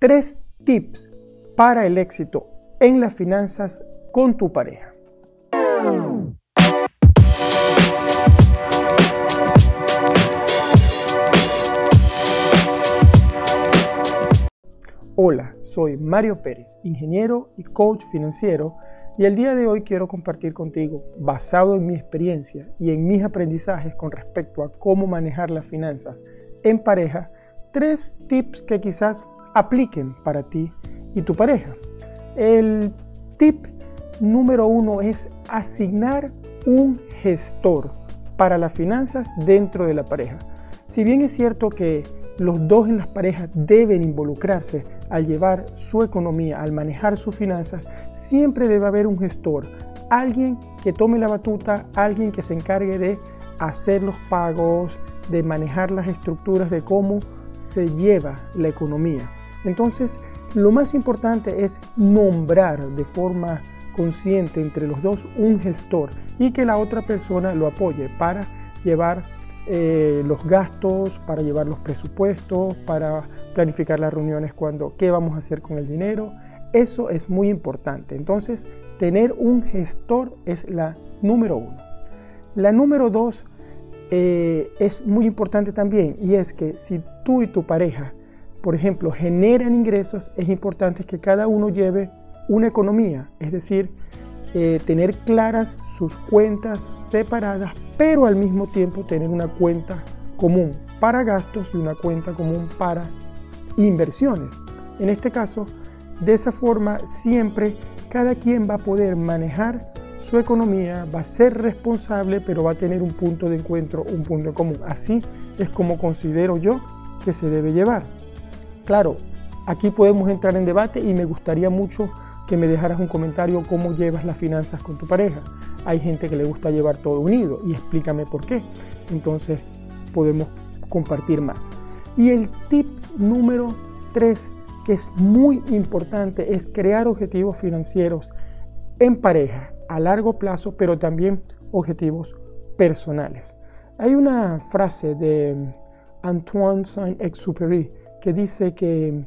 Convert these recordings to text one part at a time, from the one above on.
tres tips para el éxito en las finanzas con tu pareja. Hola, soy Mario Pérez, ingeniero y coach financiero, y el día de hoy quiero compartir contigo, basado en mi experiencia y en mis aprendizajes con respecto a cómo manejar las finanzas en pareja, tres tips que quizás apliquen para ti y tu pareja. El tip número uno es asignar un gestor para las finanzas dentro de la pareja. Si bien es cierto que los dos en las parejas deben involucrarse al llevar su economía, al manejar sus finanzas, siempre debe haber un gestor, alguien que tome la batuta, alguien que se encargue de hacer los pagos, de manejar las estructuras de cómo se lleva la economía. Entonces, lo más importante es nombrar de forma consciente entre los dos un gestor y que la otra persona lo apoye para llevar eh, los gastos, para llevar los presupuestos, para planificar las reuniones cuando, qué vamos a hacer con el dinero. Eso es muy importante. Entonces, tener un gestor es la número uno. La número dos eh, es muy importante también y es que si tú y tu pareja, por ejemplo, generan ingresos, es importante que cada uno lleve una economía, es decir, eh, tener claras sus cuentas separadas, pero al mismo tiempo tener una cuenta común para gastos y una cuenta común para inversiones. En este caso, de esa forma siempre cada quien va a poder manejar su economía, va a ser responsable, pero va a tener un punto de encuentro, un punto común. Así es como considero yo que se debe llevar. Claro, aquí podemos entrar en debate y me gustaría mucho que me dejaras un comentario cómo llevas las finanzas con tu pareja. Hay gente que le gusta llevar todo unido y explícame por qué. Entonces podemos compartir más. Y el tip número 3, que es muy importante, es crear objetivos financieros en pareja a largo plazo, pero también objetivos personales. Hay una frase de Antoine Saint-Exupéry que dice que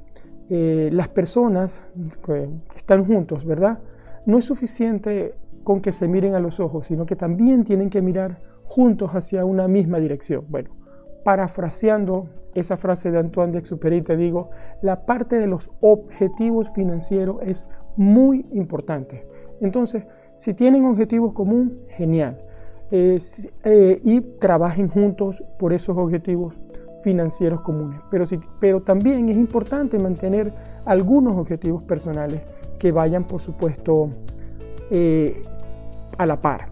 eh, las personas que están juntos, ¿verdad? No es suficiente con que se miren a los ojos, sino que también tienen que mirar juntos hacia una misma dirección. Bueno, parafraseando esa frase de Antoine de Exupéry, te digo, la parte de los objetivos financieros es muy importante. Entonces, si tienen objetivos comunes, genial. Eh, y trabajen juntos por esos objetivos financieros comunes. Pero, pero también es importante mantener algunos objetivos personales que vayan, por supuesto, eh, a la par.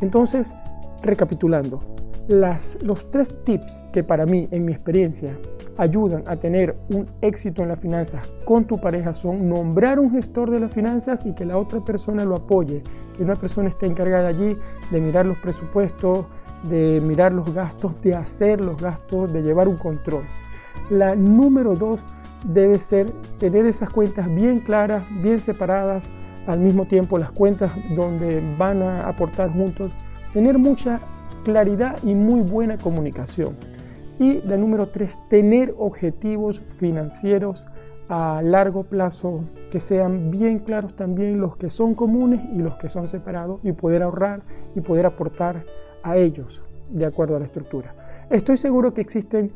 Entonces, recapitulando, las, los tres tips que para mí, en mi experiencia, ayudan a tener un éxito en las finanzas con tu pareja son nombrar un gestor de las finanzas y que la otra persona lo apoye, que una persona esté encargada allí de mirar los presupuestos, de mirar los gastos, de hacer los gastos, de llevar un control. La número dos debe ser tener esas cuentas bien claras, bien separadas, al mismo tiempo las cuentas donde van a aportar juntos, tener mucha claridad y muy buena comunicación. Y la número tres, tener objetivos financieros a largo plazo que sean bien claros también los que son comunes y los que son separados y poder ahorrar y poder aportar a ellos de acuerdo a la estructura. Estoy seguro que existen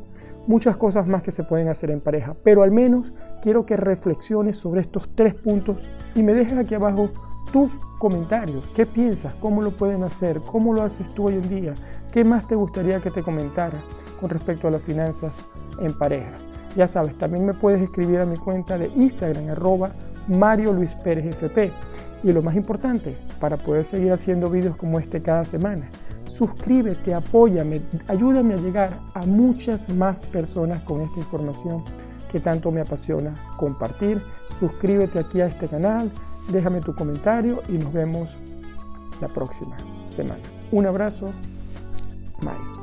muchas cosas más que se pueden hacer en pareja, pero al menos quiero que reflexiones sobre estos tres puntos y me dejes aquí abajo tus comentarios. ¿Qué piensas? ¿Cómo lo pueden hacer? ¿Cómo lo haces tú hoy en día? ¿Qué más te gustaría que te comentara con respecto a las finanzas en pareja? Ya sabes, también me puedes escribir a mi cuenta de Instagram, arroba Mario Luis Pérez FP. Y lo más importante, para poder seguir haciendo vídeos como este cada semana, suscríbete, apóyame, ayúdame a llegar a muchas más personas con esta información que tanto me apasiona compartir. Suscríbete aquí a este canal, déjame tu comentario y nos vemos la próxima semana. Un abrazo, Mario.